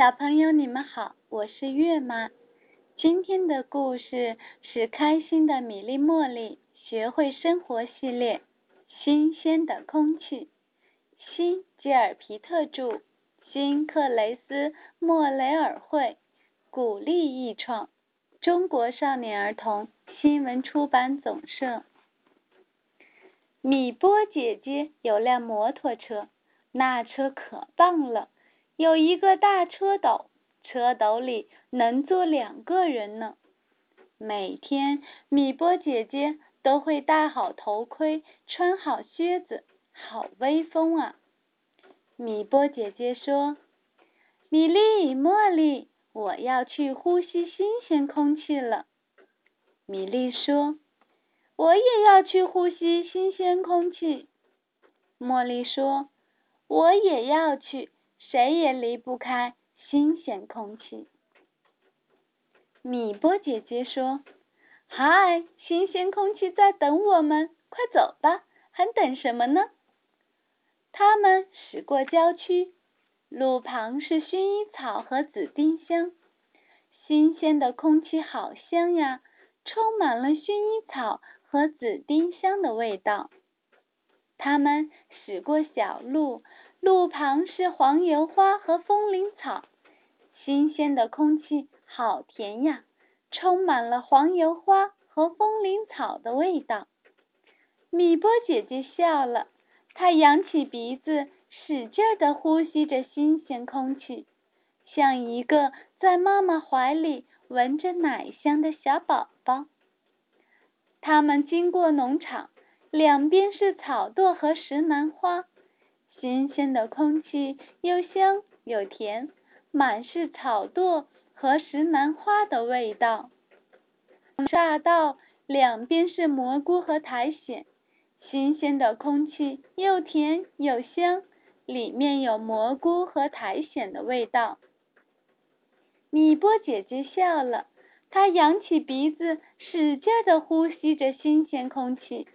小朋友，你们好，我是月妈。今天的故事是《开心的米粒茉莉学会生活》系列，《新鲜的空气》。新吉尔皮特著，新克雷斯莫雷尔绘，古丽译创，中国少年儿童新闻出版总社。米波姐姐有辆摩托车，那车可棒了。有一个大车斗，车斗里能坐两个人呢。每天，米波姐姐都会戴好头盔，穿好靴子，好威风啊！米波姐姐说：“米莉、茉莉，我要去呼吸新鲜空气了。”米莉说：“我也要去呼吸新鲜空气。”茉莉说：“我也要去。”谁也离不开新鲜空气。米波姐姐说：“嗨，新鲜空气在等我们，快走吧，还等什么呢？”他们驶过郊区，路旁是薰衣草和紫丁香，新鲜的空气好香呀，充满了薰衣草和紫丁香的味道。他们驶过小路。路旁是黄油花和风铃草，新鲜的空气好甜呀，充满了黄油花和风铃草的味道。米波姐姐笑了，她扬起鼻子，使劲地呼吸着新鲜空气，像一个在妈妈怀里闻着奶香的小宝宝。他们经过农场，两边是草垛和石楠花。新鲜的空气又香又甜，满是草垛和石楠花的味道。大道两边是蘑菇和苔藓，新鲜的空气又甜又香，里面有蘑菇和苔藓的味道。米波姐姐笑了，她扬起鼻子，使劲地呼吸着新鲜空气，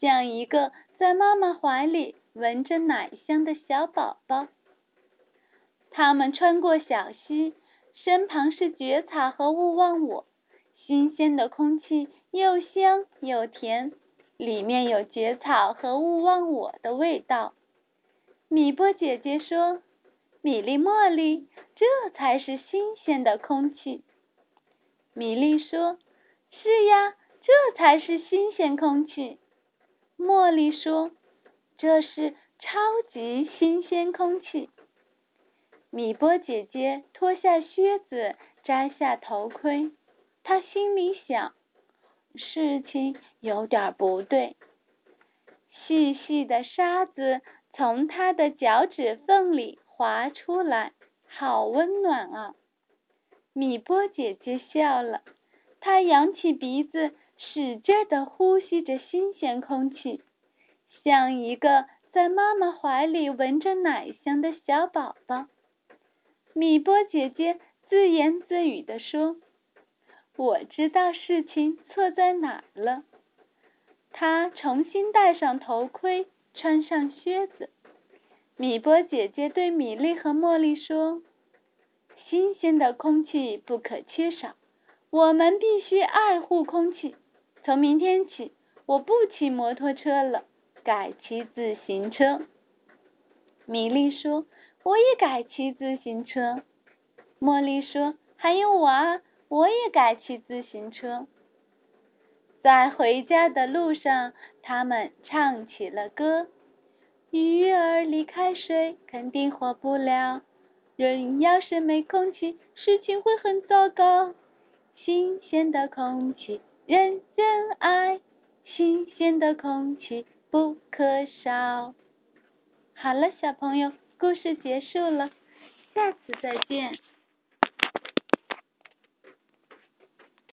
像一个在妈妈怀里。闻着奶香的小宝宝，他们穿过小溪，身旁是蕨草和勿忘我。新鲜的空气又香又甜，里面有蕨草和勿忘我的味道。米波姐姐说：“米粒、茉莉，这才是新鲜的空气。”米粒说：“是呀，这才是新鲜空气。”茉莉说。这是超级新鲜空气。米波姐姐脱下靴子，摘下头盔，她心里想：事情有点不对。细细的沙子从她的脚趾缝里滑出来，好温暖啊！米波姐姐笑了，她扬起鼻子，使劲地呼吸着新鲜空气。像一个在妈妈怀里闻着奶香的小宝宝，米波姐姐自言自语地说：“我知道事情错在哪了。”她重新戴上头盔，穿上靴子。米波姐姐对米莉和茉莉说：“新鲜的空气不可缺少，我们必须爱护空气。从明天起，我不骑摩托车了。”改骑自行车，米莉说：“我也改骑自行车。”茉莉说：“还有我啊，我也改骑自行车。”在回家的路上，他们唱起了歌：“鱼儿离开水，肯定活不了。人要是没空气，事情会很糟糕。新鲜的空气，人人爱。新鲜的空气。”不可少。好了，小朋友，故事结束了，下次再见。